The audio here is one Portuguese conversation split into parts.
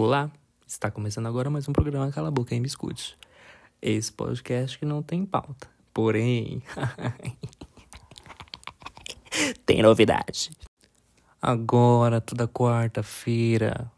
Olá, está começando agora mais um programa Cala a Boca e Me Escute. Esse podcast que não tem pauta, porém... tem novidade. Agora, toda quarta-feira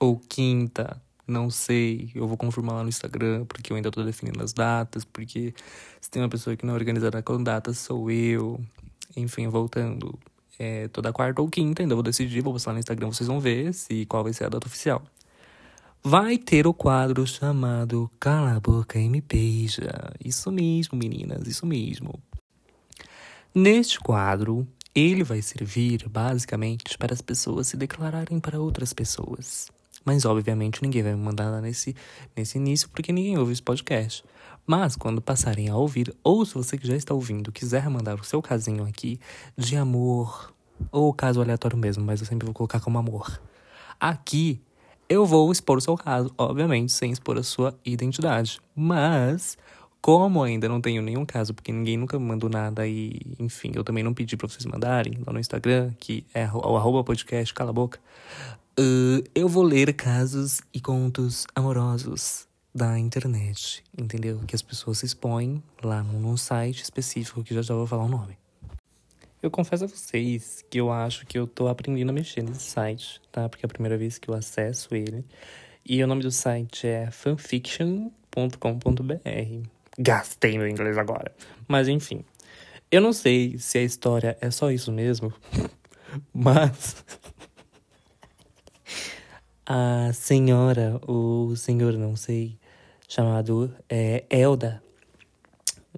ou quinta, não sei, eu vou confirmar lá no Instagram, porque eu ainda tô definindo as datas, porque se tem uma pessoa que não é organizada com datas, sou eu. Enfim, voltando. É, toda quarta ou quinta, ainda vou decidir, vou postar no Instagram, vocês vão ver se qual vai ser a data oficial. Vai ter o quadro chamado Cala a Boca e Me Beija. Isso mesmo, meninas, isso mesmo. Neste quadro, ele vai servir basicamente para as pessoas se declararem para outras pessoas. Mas, obviamente, ninguém vai me mandar lá nesse, nesse início, porque ninguém ouve esse podcast. Mas, quando passarem a ouvir, ou se você que já está ouvindo quiser mandar o seu casinho aqui de amor, ou caso aleatório mesmo, mas eu sempre vou colocar como amor. Aqui, eu vou expor o seu caso, obviamente, sem expor a sua identidade. Mas, como ainda não tenho nenhum caso, porque ninguém nunca me mandou nada e, enfim, eu também não pedi para vocês mandarem lá no Instagram, que é o arroba podcast, cala a boca, uh, eu vou ler casos e contos amorosos da internet, entendeu? Que as pessoas se expõem lá num site específico que já já vou falar o nome. Eu confesso a vocês que eu acho que eu tô aprendendo a mexer nesse site, tá? Porque é a primeira vez que eu acesso ele. E o nome do site é fanfiction.com.br gastei meu inglês agora. Mas enfim. Eu não sei se a história é só isso mesmo, mas a senhora, ou senhor, não sei, chamado é, Elda,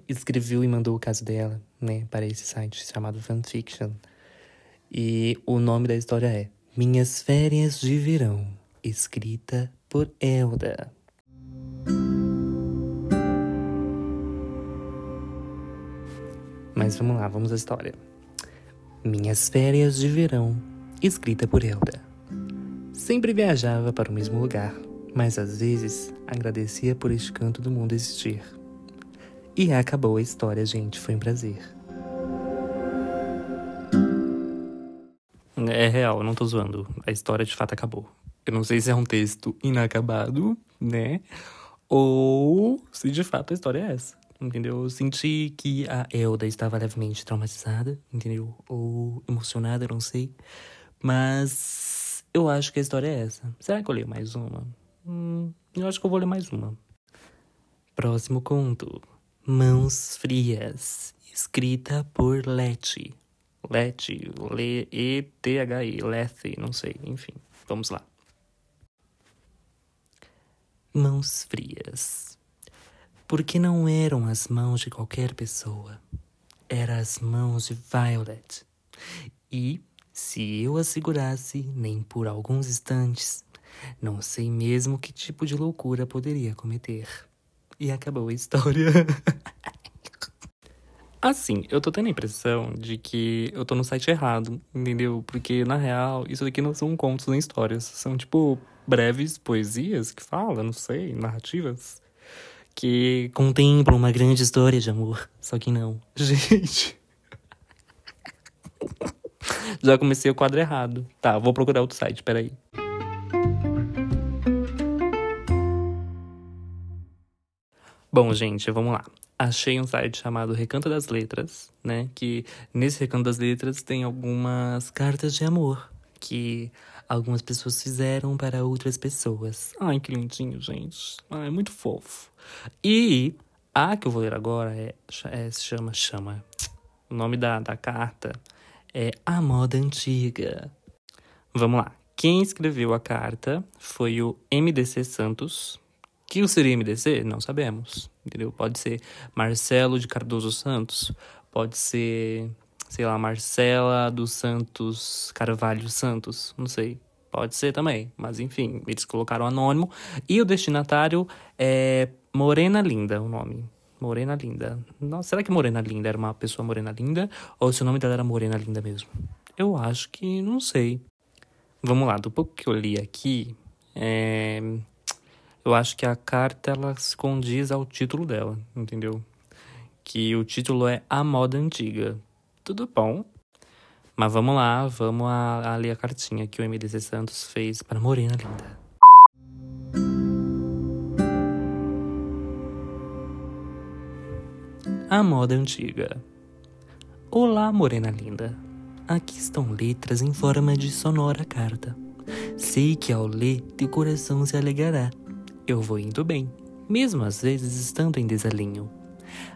escreveu e mandou o caso dela, né, para esse site chamado Fanfiction. E o nome da história é Minhas Férias de Verão, escrita por Elda. Mas vamos lá, vamos à história. Minhas férias de verão, escrita por Elda. Sempre viajava para o mesmo lugar, mas às vezes agradecia por este canto do mundo existir. E acabou a história, gente, foi um prazer. É real, não tô zoando. A história de fato acabou. Eu não sei se é um texto inacabado, né? Ou se de fato a história é essa entendeu? Eu senti que a Elda estava levemente traumatizada, entendeu? Ou emocionada, eu não sei. Mas eu acho que a história é essa. Será que eu leio mais uma? Hum, eu acho que eu vou ler mais uma. Próximo conto. Mãos Frias. Escrita por Letty. Letty, E-T-H-I, Letty, não sei, enfim. Vamos lá. Mãos Frias porque não eram as mãos de qualquer pessoa, eram as mãos de Violet. E, se eu a segurasse nem por alguns instantes, não sei mesmo que tipo de loucura poderia cometer. E acabou a história. Assim, eu tô tendo a impressão de que eu tô no site errado, entendeu? Porque, na real, isso daqui não são contos nem histórias. São, tipo, breves poesias que fala, não sei, narrativas que contemplam uma grande história de amor. Só que não. Gente. Já comecei o quadro errado. Tá, vou procurar outro site, peraí. Bom, gente, vamos lá. Achei um site chamado Recanto das Letras, né? Que nesse Recanto das Letras tem algumas cartas de amor que algumas pessoas fizeram para outras pessoas. Ai, que lindinho, gente. Ai, muito fofo. E a que eu vou ler agora é, é se chama chama. O nome da, da carta é A Moda Antiga. Vamos lá. Quem escreveu a carta foi o MDC Santos. Que seria MDC? Não sabemos. Entendeu? Pode ser Marcelo de Cardoso Santos. Pode ser sei lá, Marcela dos Santos Carvalho Santos, não sei. Pode ser também, mas enfim, eles colocaram anônimo. E o destinatário é Morena Linda, o nome. Morena Linda. Nossa, será que Morena Linda era uma pessoa Morena Linda? Ou se o nome dela era Morena Linda mesmo? Eu acho que não sei. Vamos lá, do pouco que eu li aqui, é eu acho que a carta ela se condiz ao título dela, entendeu? Que o título é A Moda Antiga. Tudo bom? Mas vamos lá, vamos a, a ler a cartinha que o MDC Santos fez para Morena Linda. A Moda Antiga. Olá, Morena Linda. Aqui estão letras em forma de sonora carta. Sei que ao ler, teu coração se alegrará eu vou indo bem, mesmo às vezes estando em desalinho.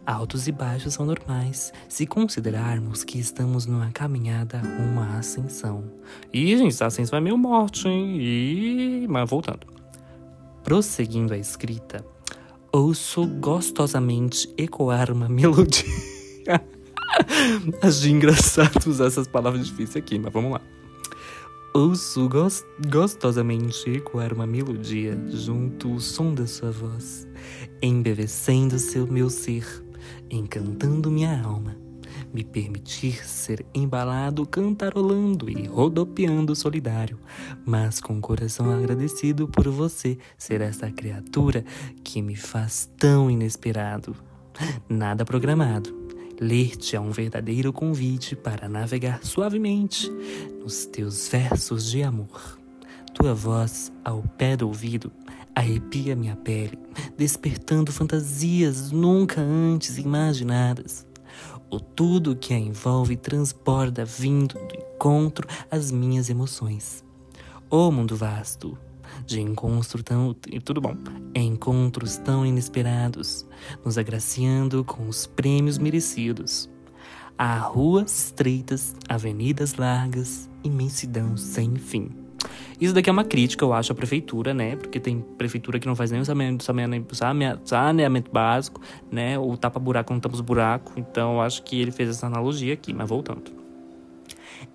Altos e baixos são normais, se considerarmos que estamos numa caminhada rumo à ascensão. Ih, gente, a ascensão é meio morte, hein? Ih, mas voltando. Prosseguindo a escrita, ouço gostosamente ecoar uma melodia. Achei engraçado usar essas palavras difíceis aqui, mas vamos lá. Ouço gost gostosamente ecoar uma melodia junto ao som da sua voz, embevecendo seu meu ser, encantando minha alma, me permitir ser embalado cantarolando e rodopiando solidário, mas com o coração agradecido por você ser essa criatura que me faz tão inesperado. Nada programado Ler-te é um verdadeiro convite para navegar suavemente nos teus versos de amor. Tua voz, ao pé do ouvido, arrepia minha pele, despertando fantasias nunca antes imaginadas. O tudo que a envolve transborda vindo do encontro às minhas emoções. Ô mundo vasto, de encontro tão tudo bom, encontros tão inesperados, nos agraciando com os prêmios merecidos. Há ruas estreitas, avenidas largas, imensidão sem fim. Isso daqui é uma crítica, eu acho, à prefeitura, né? Porque tem prefeitura que não faz nem o saneamento básico, né? O tapa-buraco não tapa os buracos. Então, eu acho que ele fez essa analogia aqui, mas voltando.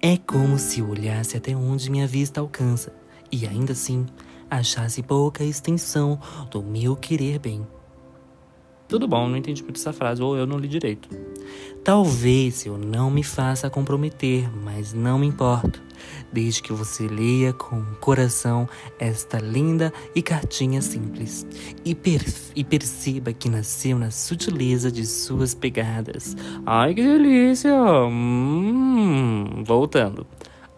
É como se olhasse até onde minha vista alcança, e ainda assim achasse pouca extensão do meu querer bem. Tudo bom, não entendi muito essa frase, ou eu não li direito. Talvez eu não me faça comprometer, mas não me importo, desde que você leia com o coração esta linda e cartinha simples e, per e perceba que nasceu na sutileza de suas pegadas. Ai que delícia! Hum, voltando.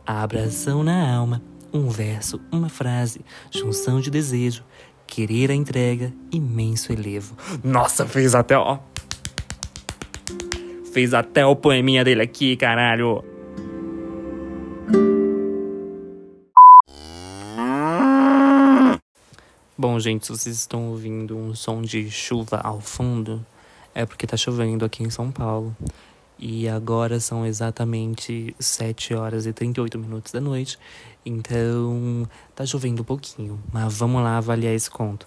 Abração na alma um verso, uma frase, junção de desejo, querer a entrega, imenso elevo. Nossa, fez até, ó. Fez até o poeminha dele aqui, caralho. Bom, gente, se vocês estão ouvindo um som de chuva ao fundo, é porque tá chovendo aqui em São Paulo. E agora são exatamente 7 horas e 38 minutos da noite. Então, tá chovendo um pouquinho. Mas vamos lá avaliar esse conto.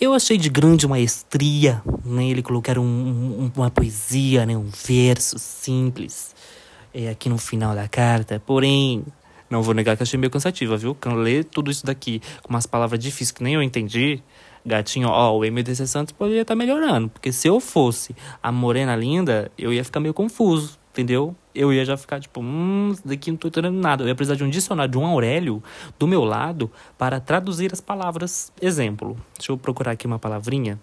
Eu achei de grande maestria né, colocar um, um, uma poesia, né, um verso simples é, aqui no final da carta. Porém, não vou negar que achei meio cansativa, viu? Ler tudo isso daqui com umas palavras difíceis que nem eu entendi, gatinho, ó, o MDC Santos poderia estar tá melhorando. Porque se eu fosse a morena linda, eu ia ficar meio confuso, entendeu? Eu ia já ficar tipo, hum, daqui não tô entendendo nada. Eu ia precisar de um dicionário de um Aurélio do meu lado para traduzir as palavras. Exemplo, deixa eu procurar aqui uma palavrinha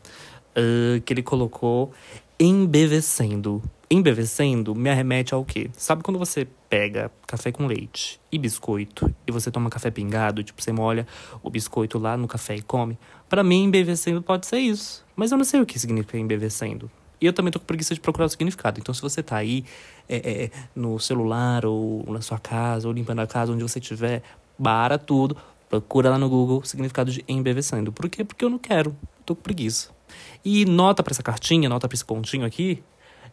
uh, que ele colocou embevecendo. Embevecendo me arremete ao quê? Sabe quando você pega café com leite e biscoito e você toma café pingado, tipo, você molha o biscoito lá no café e come? Para mim, embevecendo pode ser isso. Mas eu não sei o que significa embevecendo. E eu também tô com preguiça de procurar o significado. Então, se você tá aí é, é, é no celular ou na sua casa ou limpando a casa, onde você estiver, para tudo, procura lá no Google o significado de embevecendo. Por quê? Porque eu não quero. tô com preguiça. E nota para essa cartinha, nota para esse pontinho aqui,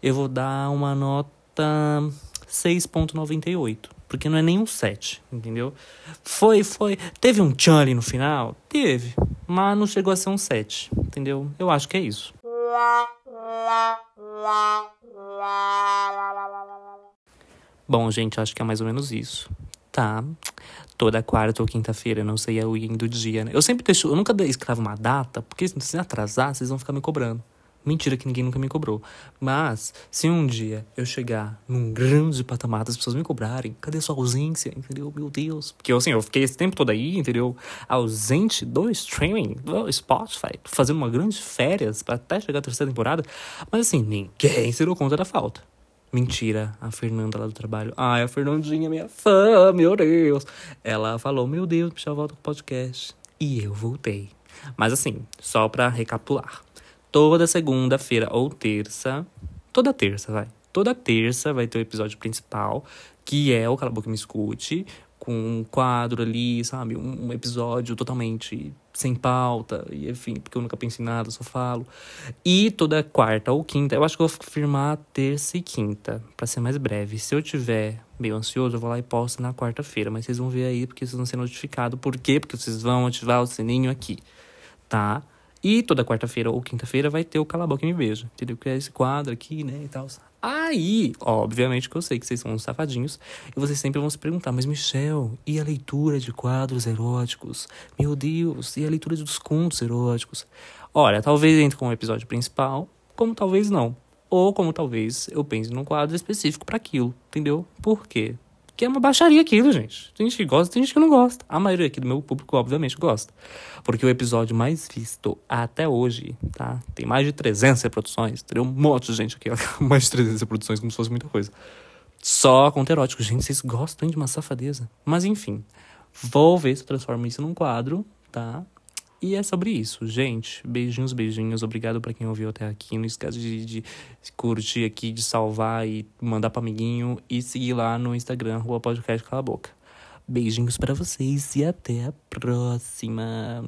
eu vou dar uma nota 6.98. Porque não é nem um 7, entendeu? Foi, foi. Teve um tchan ali no final? Teve. Mas não chegou a ser um 7, entendeu? Eu acho que é isso. Bom, gente, acho que é mais ou menos isso. Tá. Toda quarta ou quinta-feira, não sei é o do dia, né? Eu sempre deixo. Eu nunca escrevo uma data, porque se atrasar, vocês vão ficar me cobrando. Mentira que ninguém nunca me cobrou. Mas, se um dia eu chegar num grande patamar das pessoas me cobrarem, cadê sua ausência? Entendeu? Meu Deus. Porque assim, eu fiquei esse tempo todo aí, entendeu? Ausente do streaming, do Spotify, fazendo uma grande férias para até chegar a terceira temporada. Mas assim, ninguém se deu conta da falta. Mentira, a Fernanda lá do trabalho. Ai, a Fernandinha, minha fã, meu Deus. Ela falou: Meu Deus, Michel, volta com o podcast. E eu voltei. Mas assim, só pra recapitular toda segunda-feira ou terça, toda terça, vai. Toda terça vai ter o episódio principal, que é o Cala a Boca Me Escute, com um quadro ali, sabe? Um, episódio totalmente sem pauta, e enfim, porque eu nunca penso em nada, só falo. E toda quarta ou quinta, eu acho que eu vou firmar terça e quinta, para ser mais breve. Se eu tiver meio ansioso, eu vou lá e posto na quarta-feira, mas vocês vão ver aí porque vocês vão ser notificados. Por quê? Porque vocês vão ativar o sininho aqui, tá? E toda quarta-feira ou quinta-feira vai ter o Cala a Boca e Me Beija, entendeu? Que é esse quadro aqui, né, e tal. Aí, obviamente que eu sei que vocês são uns safadinhos e vocês sempre vão se perguntar, mas Michel, e a leitura de quadros eróticos? Meu Deus, e a leitura dos contos eróticos? Olha, talvez entre com o episódio principal, como talvez não. Ou como talvez eu pense num quadro específico para aquilo, entendeu? Por quê? Que é uma baixaria aquilo, gente. Tem gente que gosta, tem gente que não gosta. A maioria aqui do meu público, obviamente, gosta. Porque o episódio mais visto até hoje, tá? Tem mais de 300 reproduções. Teria um monte de gente aqui, mais de 300 reproduções, como se fosse muita coisa. Só conto erótico. Gente, vocês gostam de uma safadeza. Mas enfim, vou ver se eu transformo isso num quadro, tá? E é sobre isso, gente. Beijinhos, beijinhos. Obrigado para quem ouviu até aqui. Não esquece de, de, curtir aqui, de salvar e mandar para amiguinho. E seguir lá no Instagram, Rua Podcast Cala a Boca. Beijinhos para vocês e até a próxima.